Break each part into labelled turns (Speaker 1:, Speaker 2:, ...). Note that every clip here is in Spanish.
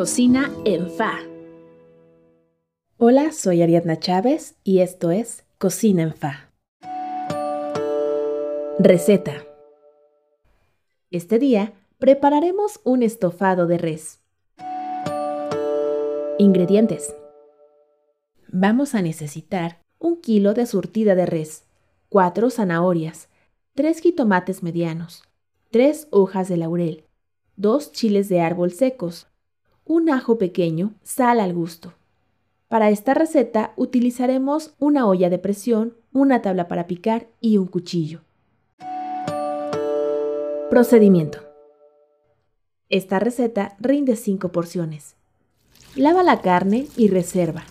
Speaker 1: Cocina en Fa.
Speaker 2: Hola, soy Ariadna Chávez y esto es Cocina en Fa. Receta. Este día prepararemos un estofado de res. Ingredientes. Vamos a necesitar un kilo de surtida de res, 4 zanahorias, 3 jitomates medianos, 3 hojas de laurel, 2 chiles de árbol secos, un ajo pequeño, sal al gusto. Para esta receta utilizaremos una olla de presión, una tabla para picar y un cuchillo. Procedimiento. Esta receta rinde 5 porciones. Lava la carne y reserva.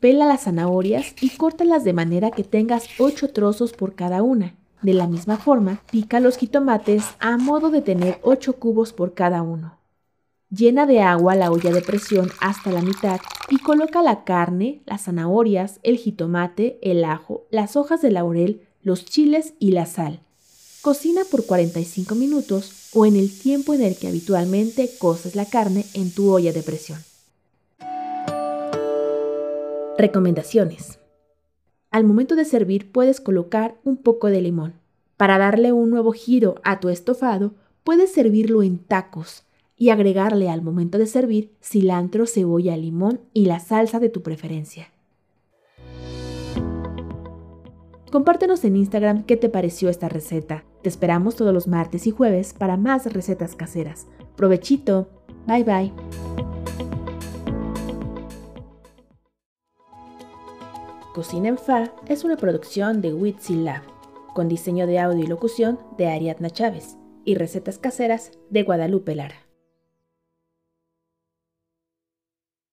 Speaker 2: Pela las zanahorias y córtalas de manera que tengas 8 trozos por cada una. De la misma forma, pica los jitomates a modo de tener 8 cubos por cada uno. Llena de agua la olla de presión hasta la mitad y coloca la carne, las zanahorias, el jitomate, el ajo, las hojas de laurel, los chiles y la sal. Cocina por 45 minutos o en el tiempo en el que habitualmente coces la carne en tu olla de presión. Recomendaciones. Al momento de servir puedes colocar un poco de limón. Para darle un nuevo giro a tu estofado, puedes servirlo en tacos y agregarle al momento de servir cilantro, cebolla, limón y la salsa de tu preferencia. Compártenos en Instagram qué te pareció esta receta. Te esperamos todos los martes y jueves para más recetas caseras. Provechito. Bye bye. Cocina en Fa es una producción de Witsi Lab, con diseño de audio y locución de Ariadna Chávez y recetas caseras de Guadalupe Lara.